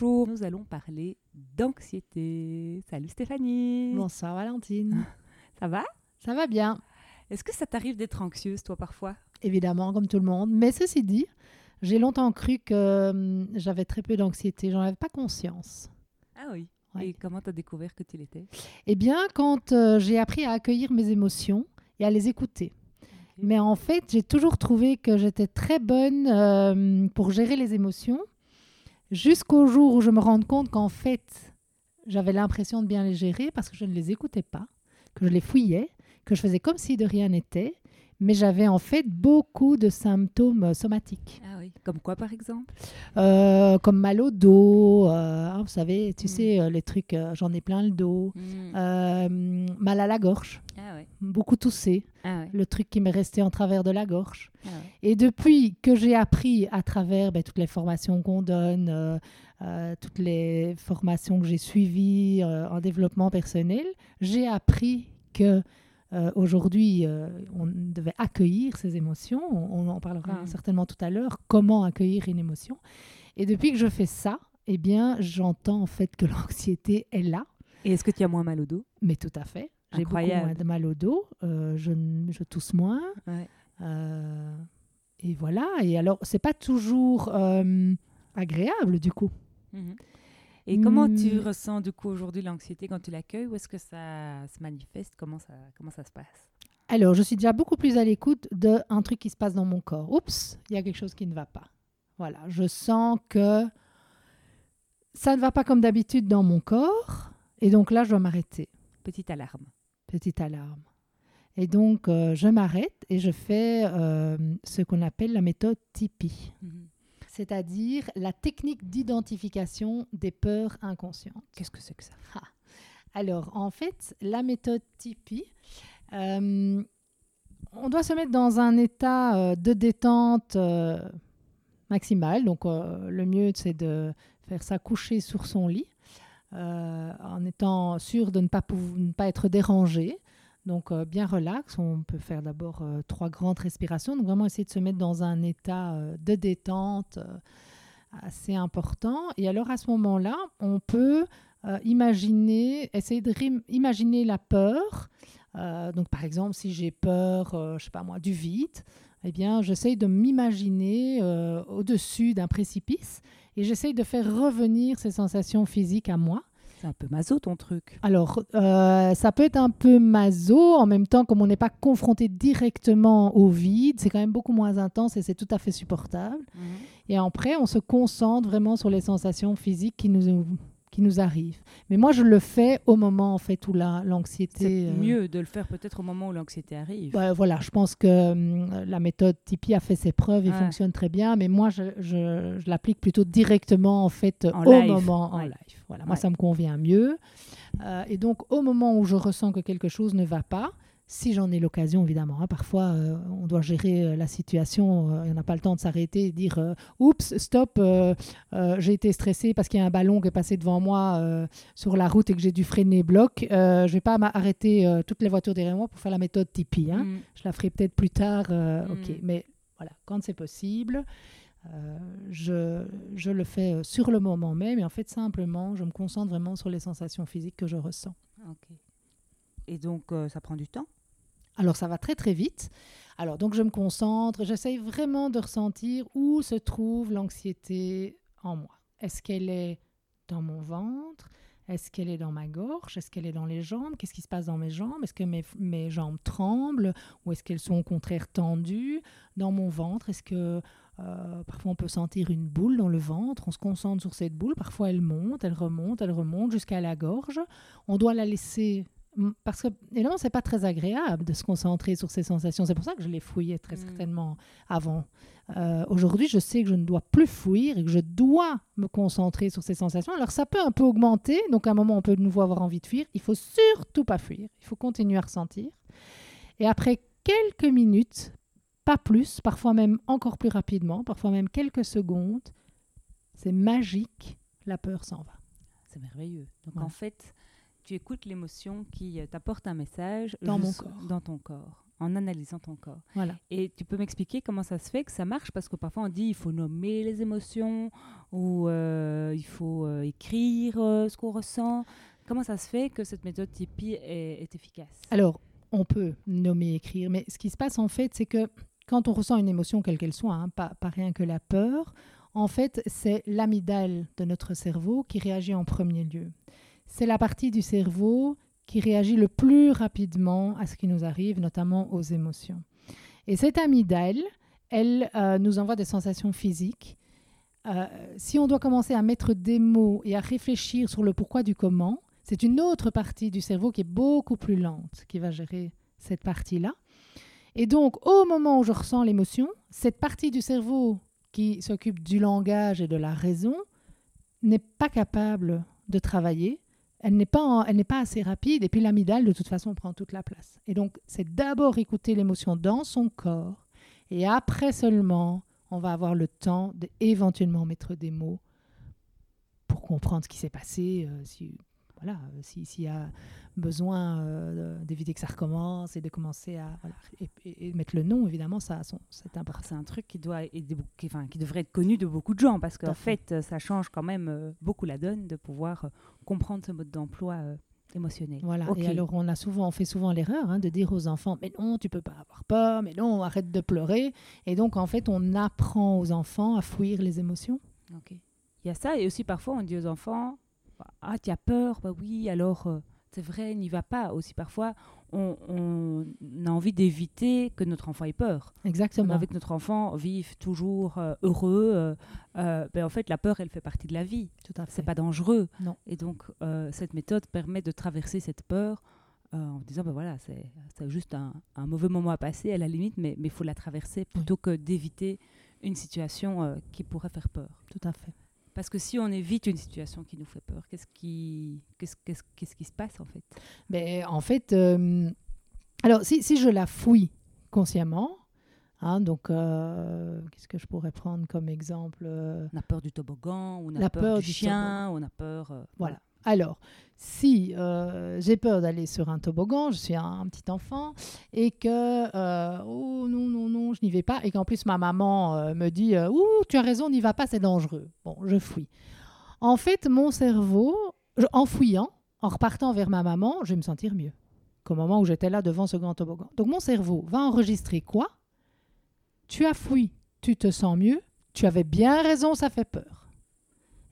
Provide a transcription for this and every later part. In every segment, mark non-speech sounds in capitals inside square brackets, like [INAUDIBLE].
Bonjour, nous allons parler d'anxiété. Salut Stéphanie. Bonsoir Valentine. [LAUGHS] Ça va? Ça va bien. Est-ce que ça t'arrive d'être anxieuse toi parfois? Évidemment, comme tout le monde. Mais ceci dit, j'ai longtemps cru que hum, j'avais très peu d'anxiété. J'en avais pas conscience. Ah oui. Ouais. Et comment t'as découvert que tu l'étais Eh bien, quand euh, j'ai appris à accueillir mes émotions et à les écouter. Mais en fait, j'ai toujours trouvé que j'étais très bonne euh, pour gérer les émotions, jusqu'au jour où je me rends compte qu'en fait, j'avais l'impression de bien les gérer parce que je ne les écoutais pas, que je les fouillais, que je faisais comme si de rien n'était, mais j'avais en fait beaucoup de symptômes euh, somatiques, Ah oui. Comme quoi par exemple? Euh, comme mal au dos, euh, hein, vous savez, tu Mm. sais, les trucs, euh, j'en ai plein le dos, Hmm. mal à la gorge, ouais. beaucoup tousser, Ah ouais. le truc qui m'est resté en travers de la gorge. Ah ouais. Et depuis que j'ai appris à travers ben, toutes les formations qu'on donne, euh, euh, toutes les formations que j'ai suivies euh, en développement personnel, j'ai appris que euh, aujourd'hui, euh, on devait accueillir ces émotions. On, on en parlera Mm. certainement tout à l'heure. Comment accueillir une émotion? Et depuis que je fais ça, eh bien, j'entends en fait que [LAUGHS] l'anxiété est là. Et est-ce que tu as moins mal au dos? Mais tout à fait. J'ai beaucoup moins de mal au dos. euh, je, je tousse moins. Ouais. Euh, et voilà. Et alors, c'est pas toujours euh, agréable du coup. Mhm. Et comment tu Hmm. ressens du coup aujourd'hui l'anxiété quand tu l'accueilles? Ou est-ce que ça se manifeste? Comment ça, comment ça se passe? Alors, je suis déjà beaucoup plus à l'écoute d'un truc qui se passe dans mon corps. Oups, il y a quelque chose qui ne va pas. Voilà, je sens que ça ne va pas comme d'habitude dans mon corps. Et donc là, je dois m'arrêter. Petite alarme. Petite alarme. Et donc, euh, je m'arrête et je fais euh, ce qu'on appelle la méthode Tipeee. c'est-à-dire la technique d'identification des peurs inconscientes. Qu'est-ce que c'est que ça? Alors, en fait, la méthode Tipeee, euh, on doit se mettre dans un état de détente maximale. Donc, le mieux, c'est de faire ça coucher sur son lit, euh, en étant sûr de ne pas, ne pas être dérangé. Donc, euh, bien relax. On peut faire d'abord euh, trois grandes respirations. Donc, vraiment essayer de se mettre dans un état de détente assez important. Et alors, à ce moment-là, on peut imaginer, essayer de imaginer la peur. Donc, par exemple, si j'ai peur, je sais pas moi, du vide, eh bien, j'essaye de m'imaginer au-dessus d'un précipice et j'essaye de faire revenir ces sensations physiques à moi. C'est un peu maso ton truc. Alors, euh, ça peut être un peu maso, en même temps, comme on n'est pas confronté directement au vide, c'est quand même beaucoup moins intense et c'est tout à fait supportable. Et après, on se concentre vraiment sur les sensations physiques qui nous, qui nous arrivent. Mais moi, je le fais au moment, en fait, où la- l'anxiété... C'est euh, mieux de le faire peut-être au moment où l'anxiété arrive. Ouais, voilà, je pense que hum, la méthode Tipeee a fait ses preuves et fonctionne très bien, mais moi, je, je- je l'applique plutôt directement, en fait, En au live. moment, en live. Voilà, moi, ça me convient mieux. Euh, et donc, au moment où je ressens que quelque chose ne va pas, si j'en ai l'occasion, évidemment, hein, parfois, euh, on doit gérer euh, la situation, euh, et on n'a pas le temps de s'arrêter et dire euh, Oups, stop, j'ai été stressé parce qu'il y a un ballon qui est passé devant moi sur la route et que j'ai dû freiner bloc. Je vais pas m'arrêter toutes les voitures derrière moi pour faire la méthode Tipeee. hein. Mhm. Je la ferai peut-être plus tard. euh, Mm. Ok, mais voilà, quand c'est possible, je, je le fais sur le moment même. Et en fait, simplement, je me concentre vraiment sur les sensations physiques que je ressens. Ok. Et donc ça prend du temps? Alors, ça va très très vite. Alors, donc, je me concentre. J'essaye vraiment de ressentir où se trouve l'anxiété en moi. Est-ce qu'elle est dans mon ventre? Est-ce qu'elle est dans ma gorge? Est-ce qu'elle est dans les jambes? Qu'est-ce qui se passe dans mes jambes? Est-ce que mes, jambes tremblent Ou est-ce qu'elles sont au contraire tendues? Dans mon ventre, est-ce que euh, parfois on peut sentir une boule dans le ventre? On se concentre sur cette boule. Parfois elle monte, elle remonte, elle remonte jusqu'à la gorge. On doit la laisser parce que évidemment, c'est pas très agréable de se concentrer sur ces sensations. C'est pour ça que je les fouillais très Mm. certainement avant. Euh, Aujourd'hui, je sais que je ne dois plus fuir et que je dois me concentrer sur ces sensations. Alors, ça peut un peu augmenter. Donc, à un moment, on peut de nouveau avoir envie de fuir. Il faut surtout pas fuir. Il faut continuer à ressentir. Et après quelques minutes, pas plus, parfois même encore plus rapidement, parfois même quelques secondes, c'est magique. La peur s'en va. C'est merveilleux. Donc Ouais. en fait, tu écoutes l'émotion qui euh, t'apporte un message Dans mon corps. dans ton corps, en analysant ton corps. Voilà. Et tu peux m'expliquer comment ça se fait que ça marche? Parce que parfois on dit il faut nommer les émotions ou euh, il faut euh, écrire euh, ce qu'on ressent. Comment ça se fait que cette méthode Tipeee est, est efficace? Alors, on peut nommer, écrire, mais ce qui se passe en fait, c'est que quand on ressent une émotion, quelle qu'elle soit, hein, pas, pas rien que la peur, en fait, c'est l'amygdale de notre cerveau qui réagit en premier lieu. C'est la partie du cerveau qui réagit le plus rapidement à ce qui nous arrive, notamment aux émotions. Et cette amygdale, elle euh, nous envoie des sensations physiques. Euh, si on doit commencer à mettre des mots et à réfléchir sur le pourquoi du comment, c'est une autre partie du cerveau qui est beaucoup plus lente qui va gérer cette partie-là. Et donc, au moment où je ressens l'émotion, cette partie du cerveau qui s'occupe du langage et de la raison n'est pas capable de travailler. Elle n'est pas, elle n'est pas assez rapide. Et puis l'amygdale, de toute façon, prend toute la place. Et donc, c'est d'abord écouter l'émotion dans son corps. Et après seulement, on va avoir le temps d'éventuellement mettre des mots pour comprendre ce qui s'est passé. euh, voilà, euh, si- s'il y a besoin euh, d'éviter que ça recommence et de commencer à voilà, et, et- et mettre le nom, évidemment, ça c'est important. C'est un truc qui, doit aider qui, enfin, qui devrait être connu de beaucoup de gens parce qu'en fait. fait, ça change quand même euh, beaucoup la donne de pouvoir comprendre ce mode d'emploi euh, émotionnel. Voilà. Et alors, on a souvent, on fait souvent l'erreur hein, de dire aux enfants, mais non, tu peux pas avoir peur, mais non, arrête de pleurer. Et donc, en fait, on apprend aux enfants à fuir les émotions. Ok. Il y a ça, et aussi parfois on dit aux enfants Ah, tu as peur? Bah oui, alors euh, c'est vrai, n'y va pas. Aussi parfois, on, on a envie d'éviter que notre enfant ait peur. On a Exactement. envie que notre enfant vive toujours euh, heureux. euh, euh, ben en fait, la peur, elle fait partie de la vie. Tout à fait. C'est pas dangereux. Non. Et donc, cette méthode permet de traverser cette peur en disant ben voilà, c'est c'est juste un, un mauvais moment à passer à la limite, mais il faut la traverser plutôt que d'éviter une situation qui pourrait faire peur. Tout à fait. Parce que si on évite une situation qui nous fait peur, qu'est-ce qui, qu'est-ce, qu'est-ce, qu'est-ce qui se passe en fait? Mais en fait, euh, alors si, si je la fouille consciemment, hein, donc euh, qu'est-ce que je pourrais prendre comme exemple euh, On a peur du toboggan, on a La peur, peur du, du chien, on a peur. Voilà. Alors, si euh, j'ai peur d'aller sur un toboggan, je suis un, petit enfant, et que, euh, oh non, non, non, je n'y vais pas, et qu'en plus ma maman euh, me dit, ouh, tu as raison, n'y va pas, c'est dangereux. Bon, je fouille. En fait, mon cerveau, en fouillant, en repartant vers ma maman, je vais me sentir mieux qu'au moment où j'étais là devant ce grand toboggan. Donc mon cerveau va enregistrer quoi? Tu as fouillé, tu te sens mieux, tu avais bien raison, ça fait peur.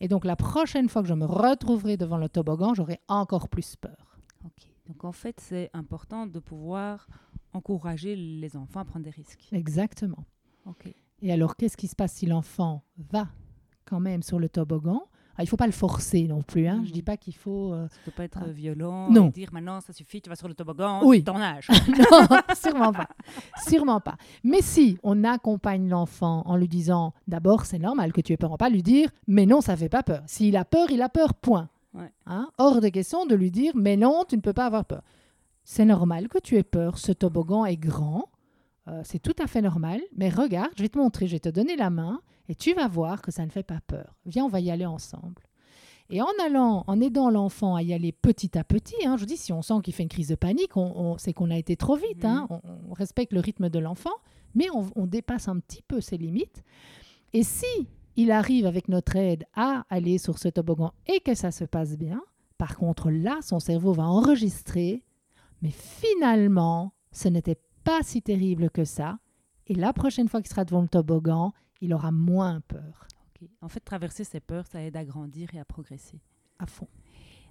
Et donc la prochaine fois que je me retrouverai devant le toboggan, j'aurai encore plus peur. Ok. Donc en fait, c'est important de pouvoir encourager les enfants à prendre des risques. Exactement. Ok. Et alors, qu'est-ce qui se passe si l'enfant va quand même sur le toboggan Ah, Il ne faut pas le forcer non plus. Hein. Je Mhm. dis pas qu'il faut... euh, Ça ne peut pas être Ah. violent Non. et dire maintenant ça suffit, tu vas sur le toboggan, Oui. ton âge. [LAUGHS] non, [LAUGHS] sûrement pas. Sûrement pas. Mais si on accompagne l'enfant en lui disant, d'abord, c'est normal que tu aies peur, on va pas lui dire, mais non, ça fait pas peur. S'il a peur, il a peur, point. Ouais. Hein Hors de question de lui dire, mais non, tu ne peux pas avoir peur. C'est normal que tu aies peur. Ce toboggan est grand. Euh, c'est tout à fait normal. Mais regarde, je vais te montrer, je vais te donner la main et tu vas voir que ça ne fait pas peur. Viens, on va y aller ensemble. Et en allant, en aidant l'enfant à y aller petit à petit, hein, je vous dis, si on sent qu'il fait une crise de panique, on, on- c'est qu'on a été trop vite. hein. on, on respecte le rythme de l'enfant, mais on, on dépasse un petit peu ses limites. Et si il arrive avec notre aide à aller sur ce toboggan et que ça se passe bien, par contre là, son cerveau va enregistrer, mais finalement, ce n'était pas si terrible que ça. Et la prochaine fois qu'il sera devant le toboggan, il aura moins peur. En fait, traverser ses peurs, ça aide à grandir et à progresser. à fond.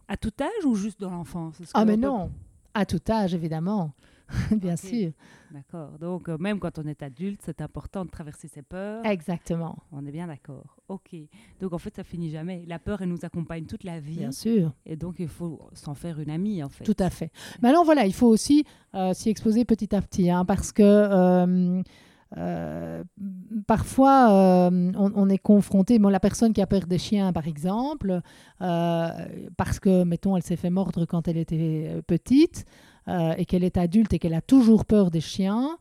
À tout âge ou juste dans l'enfance? Ah mais peut- non, À tout âge, évidemment. [LAUGHS] Bien sûr. D'accord. Donc, euh, même quand on est adulte, c'est important de traverser ses peurs. Exactement. On est bien d'accord. Ok. Donc, en fait, ça finit jamais. La peur, elle nous accompagne toute la vie. Bien sûr. Et donc, il faut s'en faire une amie, en fait. Tout à fait. Maintenant, voilà, il faut aussi euh, s'y exposer petit à petit, hein, parce que euh, euh, parfois, euh, on, est confronté, bon, la personne qui a peur des chiens, par exemple, euh, parce que, mettons, elle s'est fait mordre quand elle était petite, et qu'elle est adulte et qu'elle a toujours peur des chiens,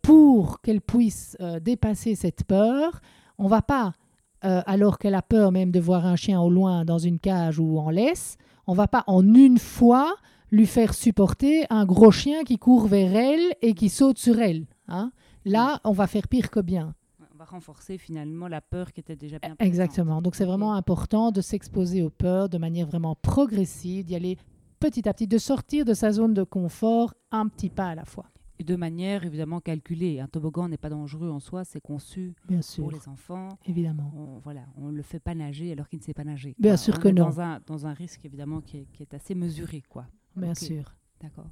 pour qu'elle puisse dépasser cette peur, on va pas, alors qu'elle a peur même de voir un chien au loin dans une cage ou en laisse, on va pas en une fois lui faire supporter un gros chien qui court vers elle et qui saute sur elle. hein. Là, on va faire pire que bien. On va renforcer finalement la peur qui était déjà bien présente. Exactement. Donc c'est vraiment important de s'exposer aux peurs de manière vraiment progressive, d'y aller petit à petit, de sortir de sa zone de confort un petit pas à la fois. Et de manière évidemment calculée. Un toboggan n'est pas dangereux en soi, c'est conçu Bien pour les enfants. évidemment. On, voilà, on ne le fait pas nager alors qu'il ne sait pas nager. Bien sûr On que est non. Dans un, dans un risque évidemment qui est, qui est assez mesuré. quoi. Bien sûr. D'accord.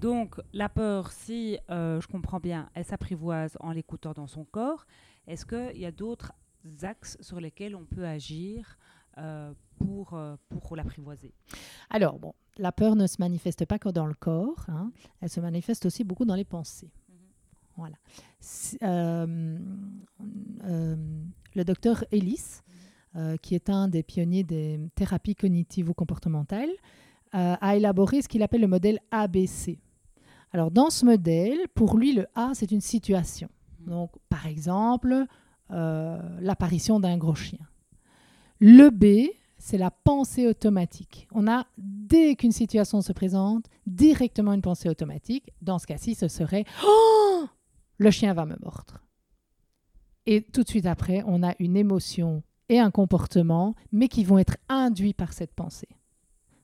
Donc, la peur, si euh, je comprends bien, elle s'apprivoise en l'écoutant dans son corps. Est-ce qu'il y a d'autres axes sur lesquels on peut agir euh, pour, euh, pour l'apprivoiser? Alors, bon, la peur ne se manifeste pas que dans le corps, hein. elle se manifeste aussi beaucoup dans les pensées. Voilà. Euh, euh, le docteur Ellis, euh, qui est un des pionniers des thérapies cognitivo-comportementales, euh, a élaboré ce qu'il appelle le modèle ABC. Alors, dans ce modèle, pour lui, le A, c'est une situation. Donc, par exemple, euh, l'apparition d'un gros chien. Le B, c'est la pensée automatique. On a, dès qu'une situation se présente, directement une pensée automatique. Dans ce cas-ci, ce serait Oh Le chien va me mordre. Et tout de suite après, on a une émotion et un comportement, mais qui vont être induits par cette pensée.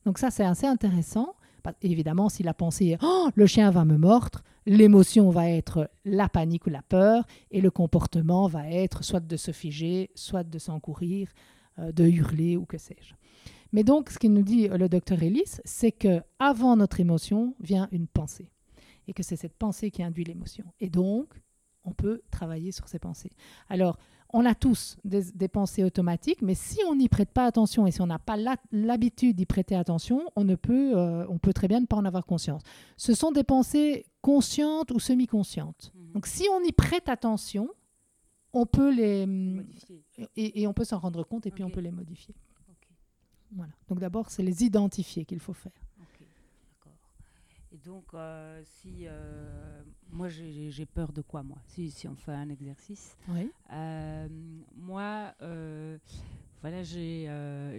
Donc ça, c'est assez intéressant. Évidemment, si la pensée est Oh, le chien va me mordre, l'émotion va être la panique ou la peur, et le comportement va être soit de se figer, soit de s'encourir, euh, de hurler ou que sais-je. Mais donc, ce qu'il nous dit euh, le docteur Ellis, c'est que avant notre émotion vient une pensée, et que c'est cette pensée qui induit l'émotion. Et donc, on peut travailler sur ces pensées. Alors, on a tous des, des pensées automatiques, mais si on n'y prête pas attention et si on n'a pas l'habitude d'y prêter attention, on, ne peut, euh, on peut très bien ne pas en avoir conscience. Ce sont des pensées conscientes ou semi-conscientes. Donc, si on y prête attention, on peut les Modifier. et, et on peut s'en rendre compte et puis on peut les modifier. Voilà. Donc d'abord, c'est les identifier qu'il faut faire. Et donc, euh, si euh, moi j'ai peur de quoi moi si, si on fait un exercice, Oui. Euh, moi, euh, voilà, j'ai euh,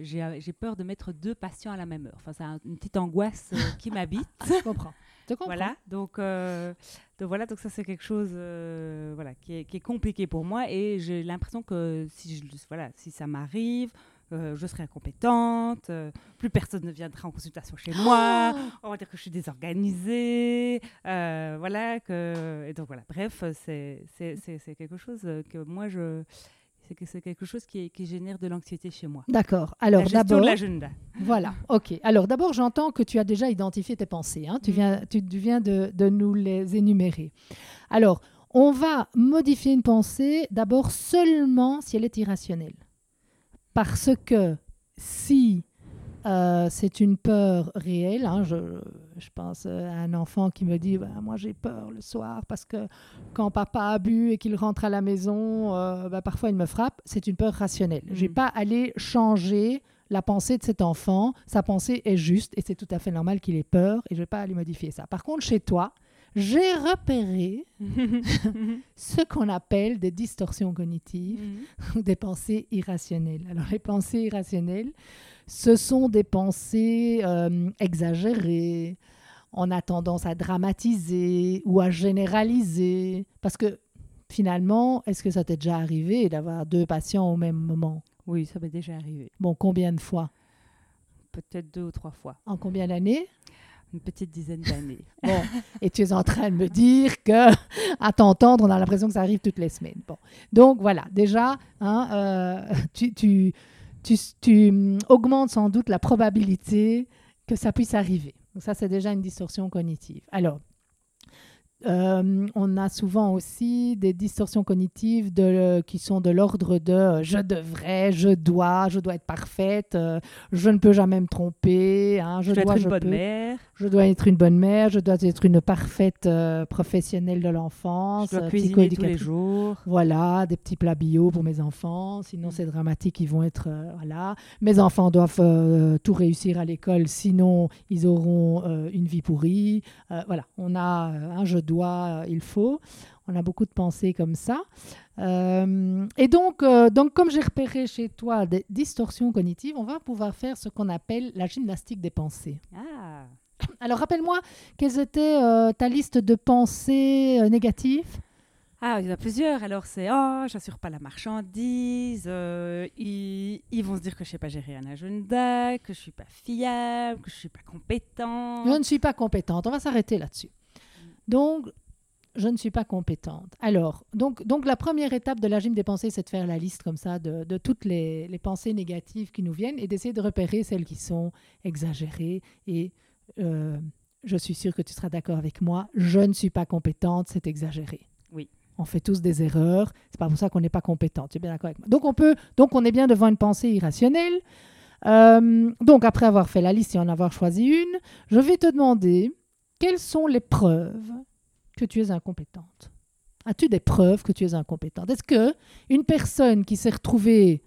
peur de mettre deux patients à la même heure. Enfin, c'est un- une petite angoisse euh, qui [LAUGHS] m'habite. Je comprends. Je comprends. Voilà, donc, donc voilà, donc ça c'est quelque chose, voilà, qui est, qui est compliqué pour moi et j'ai l'impression que si je, voilà, si ça m'arrive, euh, je serai incompétente, euh, plus personne ne viendra en consultation chez moi, Oh on va dire que je suis désorganisée, euh, voilà, que et donc voilà, bref, c'est quelque chose que moi je c'est que c'est quelque chose qui, qui génère de l'anxiété chez moi. D'accord. Alors d'abord, l'agenda. voilà. Ok. Alors d'abord, j'entends que tu as déjà identifié tes pensées. hein. Tu Mm. viens, tu, tu viens de, de nous les énumérer. Alors, on va modifier une pensée d'abord seulement si elle est irrationnelle. Parce que si euh, c'est une peur réelle, hein, je, je pense à un enfant qui me dit Bah, Moi j'ai peur le soir parce que quand papa a bu et qu'il rentre à la maison, euh, bah, parfois il me frappe. C'est une peur rationnelle. Je vais Mhm. pas aller changer la pensée de cet enfant. Sa pensée est juste et c'est tout à fait normal qu'il ait peur et je vais pas aller modifier ça. Par contre, chez toi, j'ai repéré [LAUGHS] ce qu'on appelle des distorsions cognitives ou des pensées irrationnelles. Alors les pensées irrationnelles, ce sont des pensées euh, exagérées. On a tendance à dramatiser ou à généraliser. Parce que finalement, est-ce que ça t'est déjà arrivé d'avoir deux patients au même moment? Oui, ça m'est déjà arrivé. Bon, combien de fois? Peut-être deux ou trois fois. En combien d'années? Une petite dizaine d'années. [LAUGHS] Bon, et tu es en train de me dire que, à t'entendre, on a l'impression que ça arrive toutes les semaines. Bon, donc voilà, déjà, hein, euh, tu, tu, tu, tu, hum, augmentes sans doute la probabilité que ça puisse arriver. Donc ça, c'est déjà une distorsion cognitive. Alors, euh, on a souvent aussi des distorsions cognitives de, qui sont de l'ordre de euh, je devrais, je dois, je dois être parfaite, euh, je ne peux jamais me tromper, hein, je, Je dois dois, être une je bonne peux. mère. Je dois être une bonne mère, je dois être une parfaite professionnelle de l'enfance, Je dois euh, cuisiner tous les jours. Voilà, des petits plats bio pour mes enfants. Sinon, Mm. c'est dramatique, ils vont être. euh, voilà. Mes enfants doivent euh, tout réussir à l'école, sinon, ils auront euh, une vie pourrie. Euh, voilà, on a euh, un je dois, euh, il faut. On a beaucoup de pensées comme ça. Euh, et donc, euh, donc, comme j'ai repéré chez toi des distorsions cognitives, on va pouvoir faire ce qu'on appelle la gymnastique des pensées. Ah. Alors, rappelle-moi, quelles étaient euh, ta liste de pensées euh, négatives? Ah, il y en a plusieurs. Alors, c'est Oh, j'assure pas la marchandise. euh, ils, ils vont se dire que je sais pas gérer un agenda, que je suis pas fiable, que je suis pas compétent. Je ne suis pas compétente. On va s'arrêter là-dessus. Donc, je ne suis pas compétente. Alors, donc, donc la première étape de la gym des pensées, c'est de faire la liste comme ça de, de toutes les, les pensées négatives qui nous viennent et d'essayer de repérer celles qui sont exagérées. Et euh, je suis sûre que tu seras d'accord avec moi. Je ne suis pas compétente, c'est exagéré. Oui. On fait tous des erreurs. C'est pas pour ça qu'on n'est pas compétent. Tu es bien d'accord avec moi Donc on peut, donc on est bien devant une pensée irrationnelle. Euh, donc après avoir fait la liste et en avoir choisi une, je vais te demander quelles sont les preuves que tu es incompétente? As-tu des preuves que tu es incompétente? Est-ce que une personne qui s'est retrouvée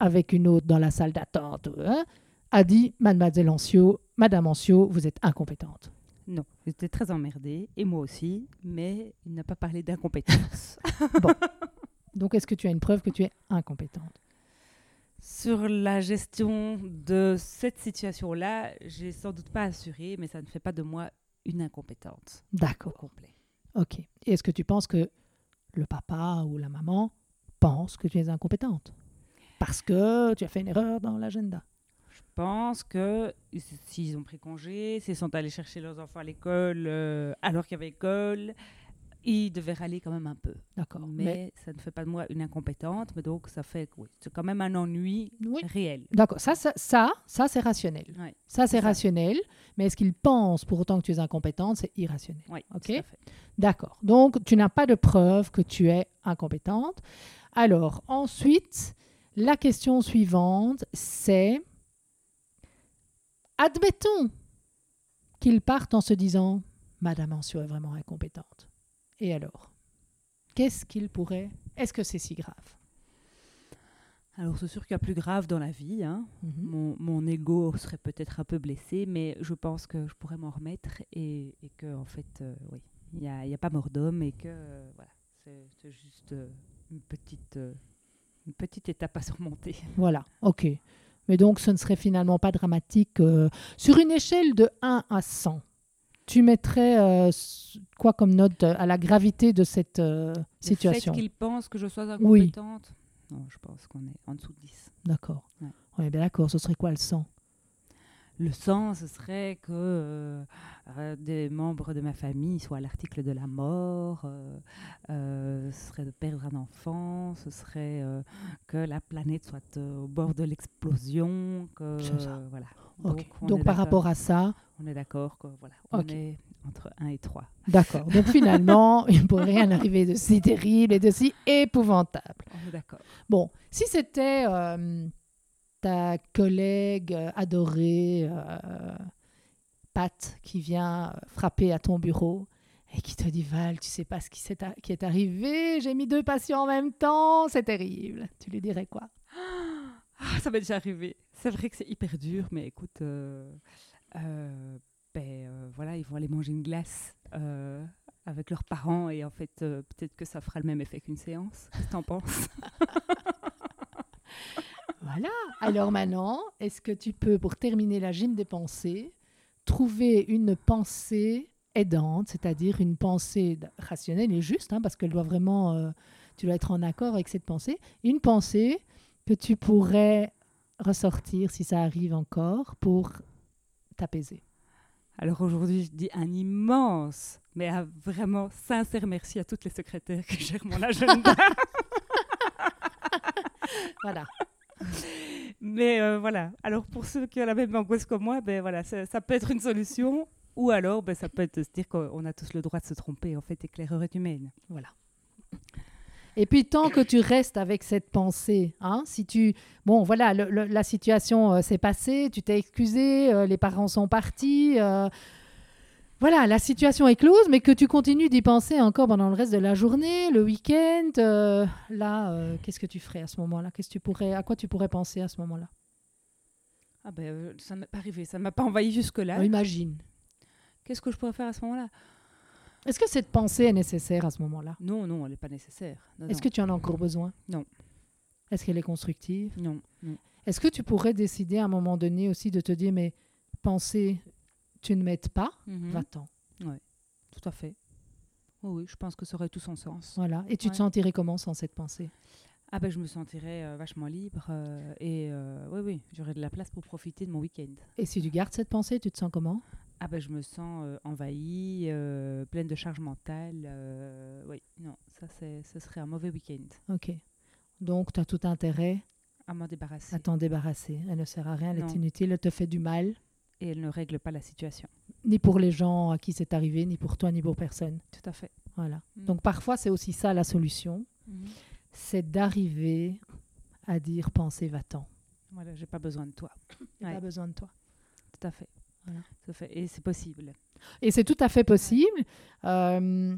avec une autre dans la salle d'attente hein, a dit Mademoiselle Ancio, Madame Ancio, vous êtes incompétente Non, j'étais très emmerdée, et moi aussi, mais il n'a pas parlé d'incompétence. [LAUGHS] Donc est-ce que tu as une preuve que tu es incompétente? Sur la gestion de cette situation-là, j'ai sans doute pas assuré, mais ça ne fait pas de moi une incompétente D'accord. complet. Ok. Et est-ce que tu penses que le papa ou la maman pense que tu es incompétente? Parce que tu as fait une erreur dans l'agenda. Je pense que s'ils ont pris congé, s'ils sont allés chercher leurs enfants à l'école euh, alors qu'il y avait école, ils devaient râler quand même un peu. D'accord. Mais, Mais, ça ne fait pas de moi une incompétente, mais donc ça fait oui, c'est quand même un ennui oui. réel. D'accord. Ça, ça, ça, ça, c'est rationnel. Ouais, Ça, c'est rationnel. Mais est-ce qu'il pense pour autant que tu es incompétente C'est irrationnel. ouais, Ok. D'accord. Donc, tu n'as pas de preuve que tu es incompétente. Alors, ensuite, la question suivante, c'est admettons qu'ils partent en se disant Madame Ancio est vraiment incompétente. Et alors Qu'est-ce qu'il pourrait Est-ce que c'est si grave? Alors c'est sûr qu'il y a plus grave dans la vie. hein. Mhm. Mon, mon ego serait peut-être un peu blessé, mais je pense que je pourrais m'en remettre et, et que en fait, euh, oui, il n'y a, a pas mort d'homme et que euh, voilà, c'est juste euh, une petite, une petite étape à surmonter. Voilà, ok. Mais donc, ce ne serait finalement pas dramatique. euh, sur une échelle de 1 à 100, tu mettrais euh, quoi comme note à la gravité de cette euh, situation? Le fait qu'il pense que je sois Oui. incompétente, non, je pense qu'on est en dessous de 10. D'accord. Ouais. On est bien d'accord. Ce serait quoi le 100 Le sens, ce serait que euh, euh, des membres de ma famille soient à l'article de la mort, euh, euh, ce serait de perdre un enfant, ce serait que la planète soit au bord de l'explosion, que voilà. Donc, par rapport à ça, on est d'accord que voilà, on est entre 1 et 3. d'accord. Donc, [LAUGHS] finalement, il ne pourrait rien arriver de si terrible et de si épouvantable. On est d'accord. Bon, si c'était ta collègue euh, adorée, euh, Pat, qui vient euh, frapper à ton bureau et qui te dit Val, tu sais pas ce qui, s'est a- qui est arrivé, j'ai mis deux patients en même temps, c'est terrible. Tu lui dirais quoi? Ah, ça m'est déjà arrivé. C'est vrai que c'est hyper dur, mais écoute, euh, euh, ben, euh, voilà, ils vont aller manger une glace avec leurs parents et en fait, peut-être que ça fera le même effet qu'une séance. Qu'est-ce que t'en penses? [LAUGHS] Voilà. Alors maintenant, est-ce que tu peux, pour terminer la gym des pensées, trouver une pensée aidante, c'est-à-dire une pensée rationnelle et juste, hein, parce qu'elle doit vraiment, euh, tu dois être en accord avec cette pensée, une pensée que tu pourrais ressortir si ça arrive encore pour t'apaiser? Alors aujourd'hui, je dis un immense, mais un vraiment sincère merci à toutes les secrétaires qui gèrent mon agenda. [LAUGHS] Voilà. Mais euh, voilà. Alors pour ceux qui ont la même angoisse que moi, ben voilà, ça, peut être une solution. Ou alors, ben, ça peut être se dire qu'on a tous le droit de se tromper, en fait, l'erreur est humaine. Voilà. Et puis tant que tu restes avec cette pensée, hein, si tu, bon voilà, la situation euh, s'est passée, tu t'es excusé, euh, les parents sont partis, voilà, la situation est close, mais que tu continues d'y penser encore pendant le reste de la journée, le week-end, euh, là, euh, qu'est-ce que tu ferais à ce moment-là? Qu'est-ce que tu pourrais, à quoi tu pourrais penser à ce moment-là? Ah ben, euh, ça m'est pas arrivé, ça m'a pas envahi jusque-là. Imagine. Qu'est-ce que je pourrais faire à ce moment-là? Est-ce que cette pensée est nécessaire à ce moment-là? Non, non, elle n'est pas nécessaire. Est-ce que tu en as encore besoin? Non. Est-ce qu'elle est constructive? Non, non. Est-ce que tu pourrais décider à un moment donné aussi de te dire, mais penser, tu ne m'aides pas, Mhm. va-t'en. Tout à fait. Oui, oui, je pense que ça aurait tout son sens. Voilà. Et tu te sentirais comment sans cette pensée? Ah ben, je me sentirais euh, vachement libre euh, et euh, oui, oui, j'aurais de la place pour profiter de mon week-end. Et si tu gardes cette pensée, tu te sens comment? Ah ben, je me sens envahie, pleine de charge mentale. oui, non, ça, ce serait un mauvais week-end Ok. Donc, tu as tout intérêt à m'en débarrasser. à t'en débarrasser. Elle ne sert à rien, elle est inutile, elle te fait du mal, Et elle ne règle pas la situation. ni pour les gens à qui c'est arrivé, ni pour toi, ni pour personne. Tout à fait. Voilà. Mm. Donc, parfois, c'est aussi ça la solution, c'est d'arriver à dire pensée, va-t'en. Voilà, j'ai pas besoin de toi. J'ai Ouais. pas besoin de toi. Tout à fait. Voilà. Tout à fait. Et c'est possible. Et c'est tout à fait possible. Euh,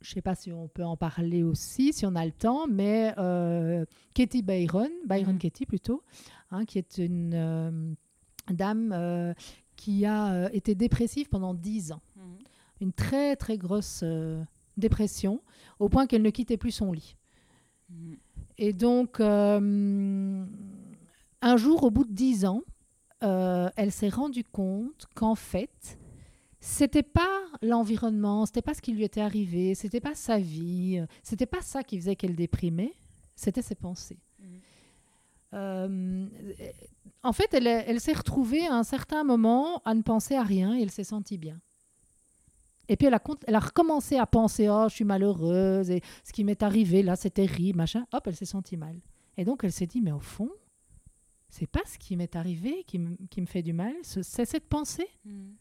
je ne sais pas si on peut en parler aussi, si on a le temps, mais euh, Katie Byron, Byron Mhm. Katie plutôt, hein, qui est une euh, dame euh, qui a euh, été dépressive pendant 10 ans. Une très très grosse euh, dépression, au point qu'elle ne quittait plus son lit. Mhm. Et donc, euh, un jour, au bout de dix ans, euh, elle s'est rendue compte qu'en fait, c'était pas l'environnement, c'était pas ce qui lui était arrivé, c'était pas sa vie, c'était pas ça qui faisait qu'elle déprimait, c'était ses pensées. Euh, en fait, elle, elle s'est retrouvée à un certain moment à ne penser à rien et elle s'est sentie bien. Et puis elle a, cont- elle a recommencé à penser Oh, je suis malheureuse, et ce qui m'est arrivé là, c'est terrible, machin. Hop, elle s'est sentie mal. Et donc elle s'est dit Mais au fond, c'est pas ce qui m'est arrivé qui, me fait du mal, ce- c'est cette pensée. Mhm.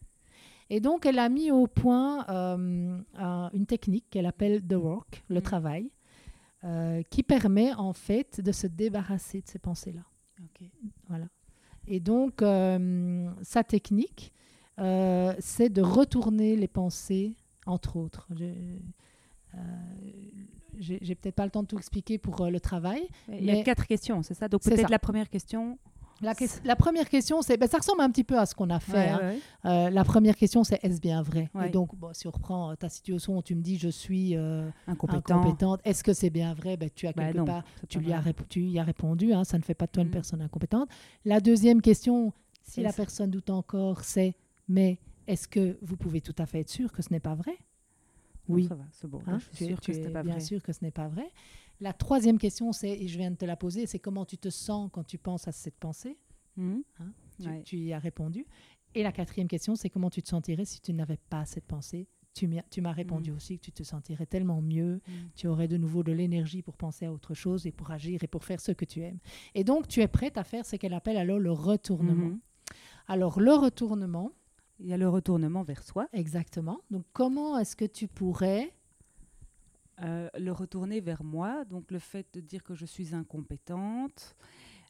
Et donc, elle a mis au point euh, un- une technique qu'elle appelle The Work, le Mhm. travail, euh, qui permet en fait de se débarrasser de ces pensées-là. Ok. Voilà. Et donc, euh, sa technique, euh, c'est de retourner les pensées, entre autres. Je- J'ai peut-être pas le temps de tout expliquer pour le travail. Il y a quatre questions, c'est ça? Donc peut-être la première question. La, première question, c'est, ben, ça ressemble un petit peu à ce qu'on a fait. Ouais, hein. ouais. Euh, la première question, c'est est-ce bien vrai? Ouais. Et donc, bon, si on reprend euh, ta situation où tu me dis je suis euh, Incompétent. incompétente, est-ce que c'est bien vrai? Ben, Tu as Bah quelque part, tu lui as, tu y as répondu, hein, ça ne fait pas de toi une Mhm. personne incompétente. La deuxième question, si la personne doute encore, c'est mais est-ce que vous pouvez tout à fait être sûr que ce n'est pas vrai? Oui. c'est bon. Hein, je suis que es pas bien vrai. sûr que ce n'est pas vrai. La troisième question, c'est, et je viens de te la poser, c'est comment tu te sens quand tu penses à cette pensée Mhm. Hein, tu, Ouais. tu y as répondu. Et la quatrième question, c'est comment tu te sentirais si tu n'avais pas cette pensée? Tu m'as répondu Mhm. aussi que tu te sentirais tellement mieux, Mhm. tu aurais de nouveau de l'énergie pour penser à autre chose et pour agir et pour faire ce que tu aimes. Et donc, tu es prête à faire ce qu'elle appelle alors le retournement. Alors, le retournement, Il y a le retournement vers soi. exactement. Donc, comment est-ce que tu pourrais... Euh, le retourner vers moi, donc le fait de dire que je suis incompétente.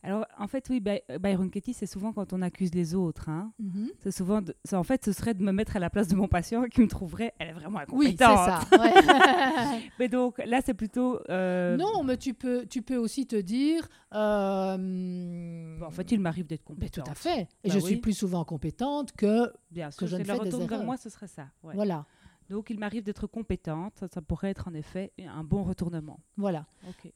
Alors, en fait, oui, By- Byron Katie, c'est souvent quand on accuse les autres. hein. C'est souvent, de- en fait, ce serait de me mettre à la place de mon patient qui me trouverait, elle est vraiment Oui, c'est incompétente. ça. [LAUGHS] ouais. [LAUGHS] Mais donc, là, c'est plutôt. euh, non, mais tu peux, tu peux aussi te dire... euh, bon, en fait, il m'arrive d'être Mais compétente. tout à fait. Et Bah je oui. suis plus souvent compétente que... Bien sûr, je ne fais des vers moi, ce serait ça. ouais. Voilà. Donc, il m'arrive d'être compétente. Ça, pourrait être en effet un bon retournement. Voilà.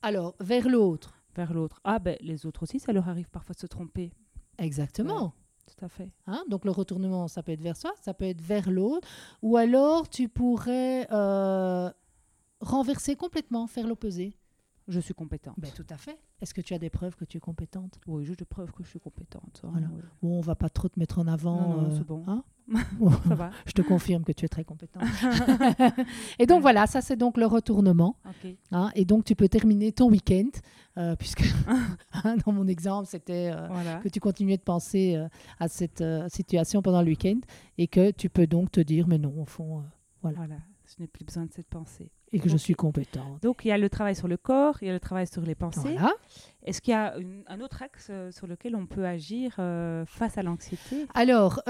Alors, vers l'autre. Vers l'autre. Ah, ben, les autres aussi, ça leur arrive parfois de se tromper. Exactement. Tout à fait. Hein, donc le retournement, ça peut être vers soi, ça peut être vers l'autre. Ou alors tu pourrais euh, renverser complètement, faire l'opposé. Je suis compétente. Ben, tout à fait. Est-ce que tu as des preuves que tu es compétente? Oui, j'ai des preuves que je suis compétente. hein, Voilà. ouais. Bon, on va pas trop te mettre en avant. Non, non, euh, c'est bon. hein? [LAUGHS] ça va. Je te confirme que tu es très compétent. [LAUGHS] et donc voilà, ça c'est donc le retournement. Hein, et donc tu peux terminer ton week-end, euh, puisque [LAUGHS] hein, dans mon exemple c'était euh, que tu continuais de penser euh, à cette situation pendant le week-end et que tu peux donc te dire mais non au fond voilà. voilà. Je n'ai plus besoin de cette pensée. Et que je suis compétente. Donc il y a le travail sur le corps, il y a le travail sur les pensées. Est-ce qu'il y a un autre axe sur lequel on peut agir face à l'anxiété? Alors,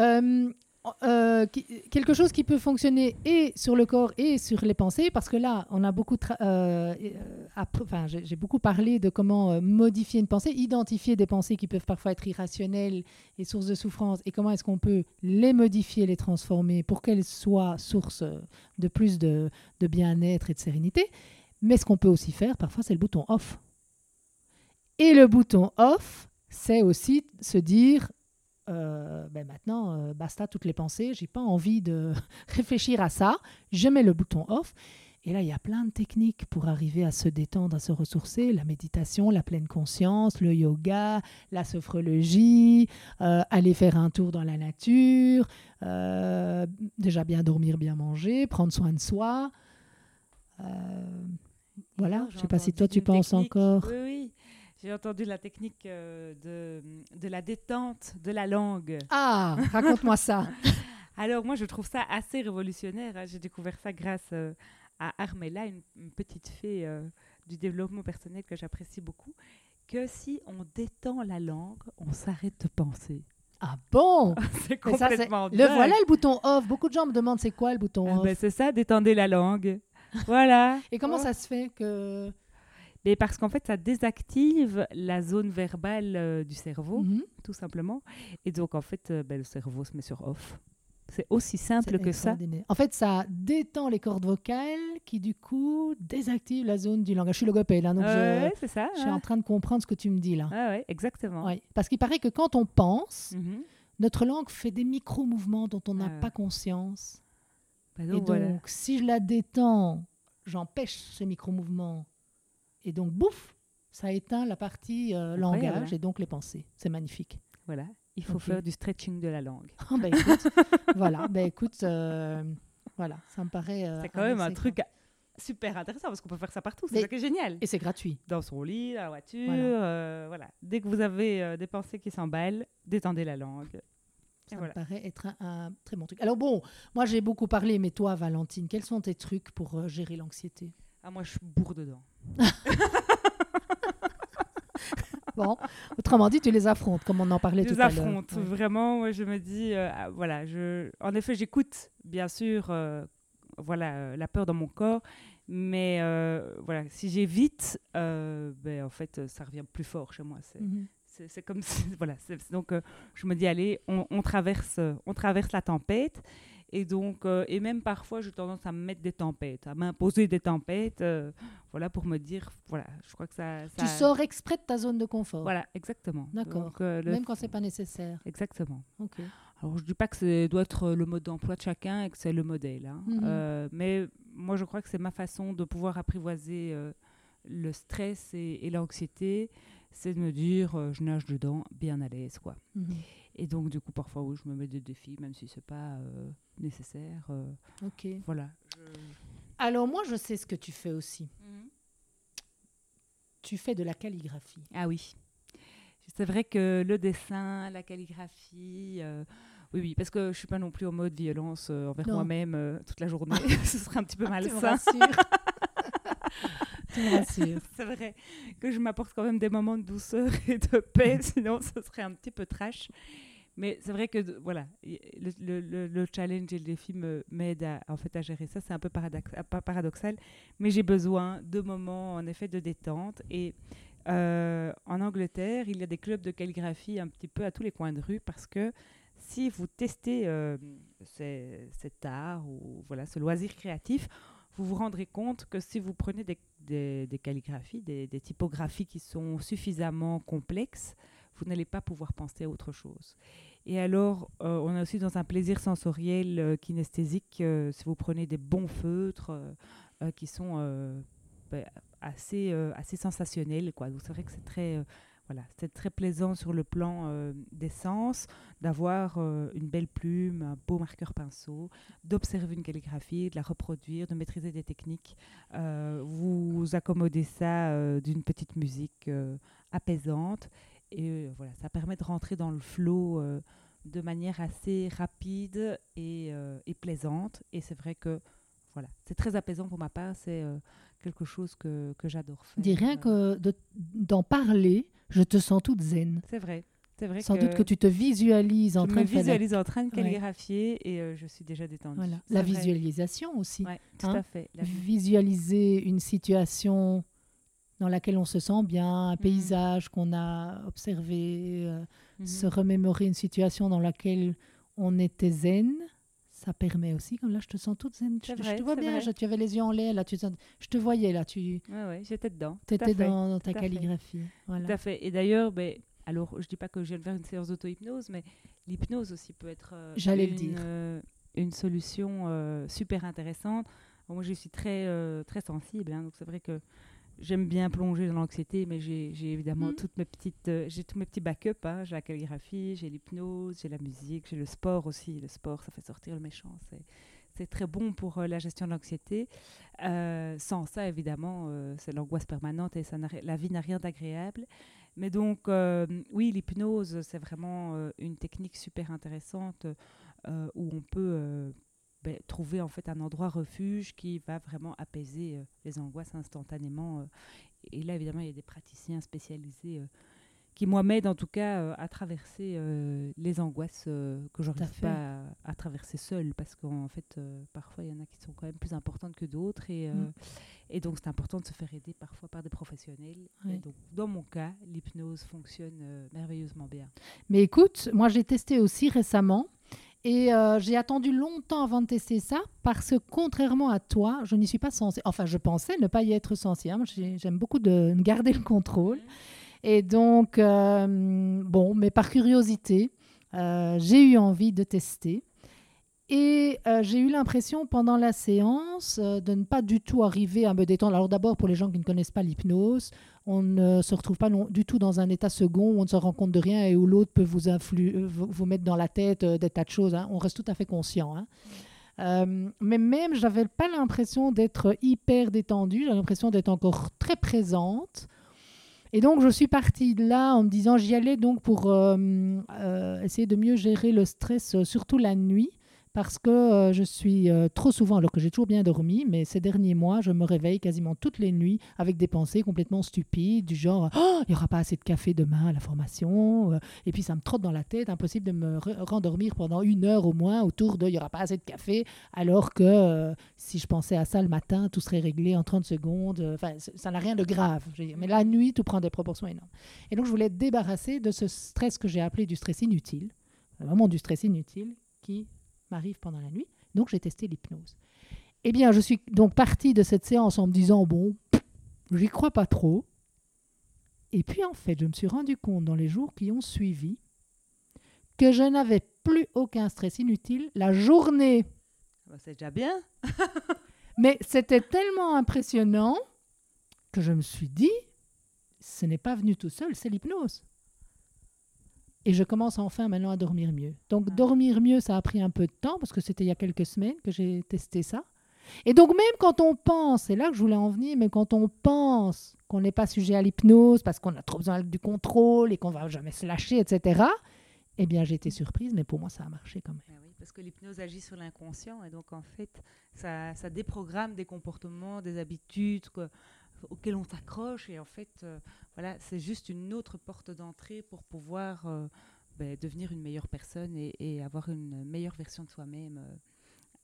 euh, quelque chose qui peut fonctionner et sur le corps et sur les pensées, parce que là, on a beaucoup, euh, euh, j'ai beaucoup parlé de comment modifier une pensée, identifier des pensées qui peuvent parfois être irrationnelles et sources de souffrance, et comment est-ce qu'on peut les modifier, les transformer pour qu'elles soient source de plus de bien-être et de sérénité. Mais ce qu'on peut aussi faire, parfois, c'est le bouton off. Et le bouton off, c'est aussi se dire euh, ben maintenant, euh, basta toutes les pensées, j'ai pas envie de [LAUGHS] réfléchir à ça, je mets le bouton off. Et là, il y a plein de techniques pour arriver à se détendre, à se ressourcer. La méditation, la pleine conscience, le yoga, la sophrologie, euh, aller faire un tour dans la nature, déjà bien dormir, bien manger, prendre soin de soi. voilà, je ne sais pas si toi tu penses encore. Oui, oui. J'ai entendu la technique euh, de, de, la détente de la langue. Ah, raconte-moi ça. [LAUGHS] Alors moi, je trouve ça assez révolutionnaire. Hein. J'ai découvert ça grâce euh, à Armella, une, petite fée euh, du développement personnel que j'apprécie beaucoup, que si on détend la langue, on s'arrête de penser. Ah bon? [LAUGHS] C'est complètement Le voilà le bouton off. Beaucoup de gens me demandent c'est quoi le bouton ah off? ben c'est ça, détendez la langue. voilà. Et comment ça se fait que mais parce qu'en fait, ça désactive la zone verbale euh, du cerveau, mhm. tout simplement. Et donc, en fait, euh, ben, le cerveau se met sur off. C'est aussi simple que ça. En fait, ça détend les cordes vocales qui, du coup, désactivent la zone du langage. Je suis logopède, hein, donc je, ça, je suis en train de comprendre ce que tu me dis là. Ah ouais, exactement. Parce qu'il paraît que quand on pense, mhm. notre langue fait des micro-mouvements dont on n'a ah pas conscience. Bah donc, Et donc, si je la détends, j'empêche ces micro-mouvements et donc, bouf, ça éteint la partie euh, langage et donc les pensées. C'est magnifique. Voilà, il faut faire du stretching de la langue. Oh, [LAUGHS] écoute, voilà, ben, écoute euh, voilà, ça me paraît. Euh, c'est quand même un truc super intéressant parce qu'on peut faire ça partout. C'est ça qui est génial. Et c'est gratuit. Dans son lit, dans la voiture, voilà. Dès que vous avez des pensées qui s'emballent, détendez la langue. Ça me paraît être un, très bon truc. Alors bon, moi j'ai beaucoup parlé, mais toi, Valentine, quels sont tes trucs pour gérer l'anxiété? Ah, moi je suis bourre dedans. [LAUGHS] bon, autrement dit, tu les affrontes, comme on en parlait tout à l'heure. Je les affronte, vraiment. je me dis, euh, ah, voilà, je... en effet, j'écoute, bien sûr, euh, voilà, euh, la peur dans mon corps, mais voilà, si j'évite, ben, en fait, ça revient plus fort chez moi. C'est mhm. comme si, [LAUGHS] voilà. Donc, je me dis, allez, on, on, traverse, on traverse la tempête. Et donc, euh, et même parfois, j'ai tendance à me mettre des tempêtes, à m'imposer des tempêtes, euh, voilà, pour me dire, voilà, je crois que ça, Tu sors exprès de ta zone de confort. Voilà, exactement. D'accord. Euh, même quand c'est pas nécessaire. Exactement. Ok. Alors, je dis pas que ça doit être le mode d'emploi de chacun et que c'est le modèle, hein. mhm. mais moi, je crois que c'est ma façon de pouvoir apprivoiser le stress et, l'anxiété, c'est de me dire, je nage dedans, bien à l'aise, quoi. Mhm. Et donc, du coup, parfois, oui, je me mets des défis, même si c'est pas nécessaire. Euh, ok. Voilà. Alors moi, je sais ce que tu fais aussi. Mhm. Tu fais de la calligraphie. Ah oui. C'est vrai que le dessin, la calligraphie, euh, oui, oui, parce que je suis pas non plus en mode violence euh, envers moi-même toute la journée. [LAUGHS] ce serait un petit peu malsain. [LAUGHS] C'est vrai que je m'apporte quand même des moments de douceur [LAUGHS] et de paix, sinon ce serait un petit peu trash. Mais c'est vrai que voilà, le, le, le, challenge et le défi m'aident à, en fait, à gérer ça. C'est un peu paradoxal, mais j'ai besoin de moments en effet de détente. Et euh, en Angleterre, il y a des clubs de calligraphie un petit peu à tous les coins de rue parce que si vous testez euh, cet art ou voilà, ce loisir créatif, vous vous rendrez compte que si vous prenez des, des, calligraphies, des, typographies qui sont suffisamment complexes, vous n'allez pas pouvoir penser à autre chose. Et alors, euh, on est aussi dans un plaisir sensoriel euh, kinesthésique. Si vous prenez des bons feutres qui sont ben, assez, assez sensationnels, quoi. Donc c'est que c'est très, voilà, c'est très plaisant sur le plan euh, des sens d'avoir euh, une belle plume, un beau marqueur pinceau, d'observer une calligraphie, de la reproduire, de maîtriser des techniques. Euh, vous accommodez ça d'une petite musique apaisante et voilà, ça permet de rentrer dans le flot de manière assez rapide et, et plaisante. Et c'est vrai que voilà, c'est très apaisant pour ma part. C'est quelque chose que, que j'adore faire. Dis rien que d'en parler, je te sens toute zen. C'est vrai. C'est vrai Sans doute que tu te visualises en train de visualise en train de calligraphier et euh, je suis déjà détendue. Voilà. La visualisation aussi. tout à hein. fait. Visualiser une situation dans laquelle on se sent bien, un mhm. paysage qu'on a observé, euh, mhm. se remémorer une situation dans laquelle on était zen ça permet aussi, comme là, je te sens toute zen. Je, te vois bien, tu avais les yeux en l'air, là, tu, je te voyais, là. Tu... Ouais, j'étais dedans. Tu étais dans, ta calligraphie. Tout à fait. Et d'ailleurs, ben, alors, je dis pas que je viens de faire une séance d'auto-hypnose, mais l'hypnose aussi peut être euh, J'allais le dire. Euh, une solution euh, super intéressante. moi, je suis très, très sensible, hein, donc c'est vrai que j'aime bien plonger dans l'anxiété, mais j'ai évidemment mm. toutes mes petites, euh, j'ai tous mes petits backups. Hein. J'ai la calligraphie, j'ai l'hypnose, j'ai la musique, j'ai le sport aussi. Le sport, ça fait sortir le méchant. C'est très bon pour euh, la gestion de l'anxiété. Euh, sans ça, évidemment, c'est l'angoisse permanente et ça la vie n'a rien d'agréable. Mais donc, oui, l'hypnose, c'est vraiment une technique super intéressante où on peut ben, trouver en fait un endroit refuge qui va vraiment apaiser euh, les angoisses instantanément. Euh. et là, évidemment, il y a des praticiens spécialisés euh, qui, moi, m'aident en tout cas à traverser les angoisses que je n'arrive pas à, traverser seule, parce qu'en fait, parfois, il y en a qui sont quand même plus importantes que d'autres. Et, mm. et donc, c'est important de se faire aider parfois par des professionnels. Et donc, dans mon cas, l'hypnose fonctionne merveilleusement bien. Mais écoute, moi, j'ai testé aussi récemment. Et euh, j'ai attendu longtemps avant de tester ça parce que contrairement à toi, je n'y suis pas censée. Enfin, je pensais ne pas y être censée. Hein. J'aime beaucoup de [LAUGHS] garder le contrôle. Et donc, euh, bon, mais par curiosité, euh, j'ai eu envie de tester. Et j'ai eu l'impression pendant la séance de ne pas du tout arriver à me détendre. Alors d'abord, pour les gens qui ne connaissent pas l'hypnose, on ne se retrouve pas du tout dans un état second où on ne se rend compte de rien et où l'autre peut vous, euh, mettre dans la tête euh, des tas de choses. Hein. On reste tout à fait conscient. Hein. Euh, mais même, j'avais pas l'impression d'être hyper détendue, j'ai l'impression d'être encore très présente. Et donc, je suis partie de là en me disant, j'y allais donc pour essayer de mieux gérer le stress, surtout la nuit parce que euh, je suis euh, trop souvent, alors que j'ai toujours bien dormi, mais ces derniers mois, je me réveille quasiment toutes les nuits avec des pensées complètement stupides, du genre oh, il n'y aura pas assez de café demain à la formation, euh, et puis ça me trotte dans la tête, impossible de me rendormir pendant une heure au moins autour de il n'y aura pas assez de café, alors que si je pensais à ça le matin, tout serait réglé en 30 secondes, enfin ça n'a rien de grave. Mais la nuit, tout prend des proportions énormes. Et donc je voulais être débarrassée de ce stress que j'ai appelé du stress inutile, vraiment du stress inutile qui m'arrive pendant la nuit. Donc j'ai testé l'hypnose. Eh bien, je suis donc partie de cette séance en me disant, bon, j'y crois pas trop. Et puis en fait, je me suis rendu compte dans les jours qui ont suivi que je n'avais plus aucun stress inutile la journée. Ah bah, c'est déjà bien. [LAUGHS] Mais c'était tellement impressionnant que je me suis dit, ce n'est pas venu tout seul, c'est l'hypnose. Et je commence enfin maintenant à dormir mieux. Donc ah. dormir mieux, ça a pris un peu de temps parce que c'était il y a quelques semaines que j'ai testé ça. Et donc même quand on pense, c'est là que je voulais en venir, mais quand on pense qu'on n'est pas sujet à l'hypnose parce qu'on a trop besoin du contrôle et qu'on va jamais se lâcher, etc., eh bien j'ai été surprise, mais pour moi ça a marché quand même. Ah oui, parce que l'hypnose agit sur l'inconscient et donc en fait ça, ça déprogramme des comportements, des habitudes. Quoi auquel on s'accroche. Et en fait, euh, voilà, c'est juste une autre porte d'entrée pour pouvoir euh, ben, devenir une meilleure personne et, avoir une meilleure version de soi-même.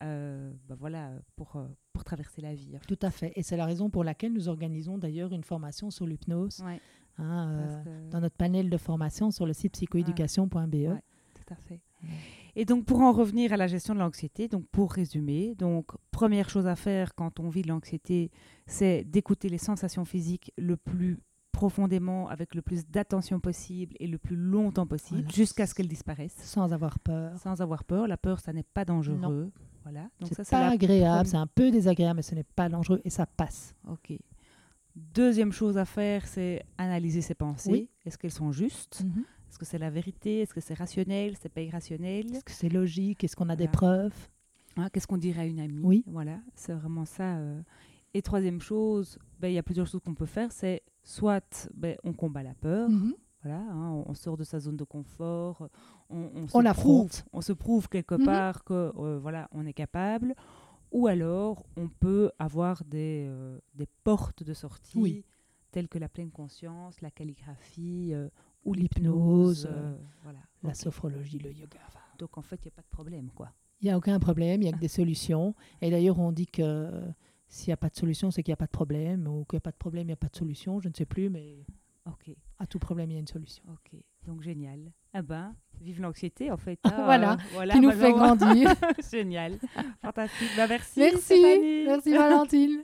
Euh, ben, voilà, pour, pour traverser la vie. Tout à fait. Et c'est la raison pour laquelle nous organisons d'ailleurs une formation sur l'hypnose hein, dans notre panel de formation sur le site psychoéducation.be. tout à fait. Et donc, pour en revenir à la gestion de l'anxiété, donc pour résumer, donc première chose à faire quand on vit de l'anxiété, c'est d'écouter les sensations physiques le plus profondément, avec le plus d'attention possible et le plus longtemps possible, jusqu'à ce qu'elles disparaissent. Sans avoir peur. Sans avoir peur. La peur, ça n'est pas dangereux. Voilà. c'est pas agréable, c'est un peu désagréable, mais ce n'est pas dangereux et ça passe. Ok. Deuxième chose à faire, c'est analyser ses pensées. est-ce qu'elles sont justes? Mhm. Est-ce que c'est la vérité? Est-ce que c'est rationnel? C'est pas irrationnel? Est-ce que c'est logique? Est-ce qu'on a des preuves? Hein, Qu'est-ce qu'on dirait à une amie? Oui. Voilà, c'est vraiment ça. euh. Et troisième chose, ben, il y a plusieurs choses qu'on peut faire. C'est soit ben, on combat la peur, Mhm. voilà, hein, on, sort de sa zone de confort, on, on se On prouve, on se prouve quelque Mhm. part que euh, voilà, on est capable. Ou alors, on peut avoir des, euh, des portes de sortie, Oui. telles que la pleine conscience, la calligraphie euh, ou L'hypnose, euh, voilà. La sophrologie, le yoga. enfin, Donc, en fait, il n'y a pas de problème, quoi. Il n'y a aucun problème, il n'y a que [LAUGHS] des solutions. Et d'ailleurs, on dit que s'il n'y a pas de solution, c'est qu'il n'y a pas de problème. Ou qu'il n'y a pas de problème, il n'y a pas de solution. Je ne sais plus, mais à tout problème, il y a une solution. Ok, donc génial. Ah ben, vive l'anxiété en fait. [LAUGHS] Voilà, euh, voilà Qui nous bah, fait grandir. [LAUGHS] génial, fantastique. Bah, merci. merci, Stéphanie. merci Valentine.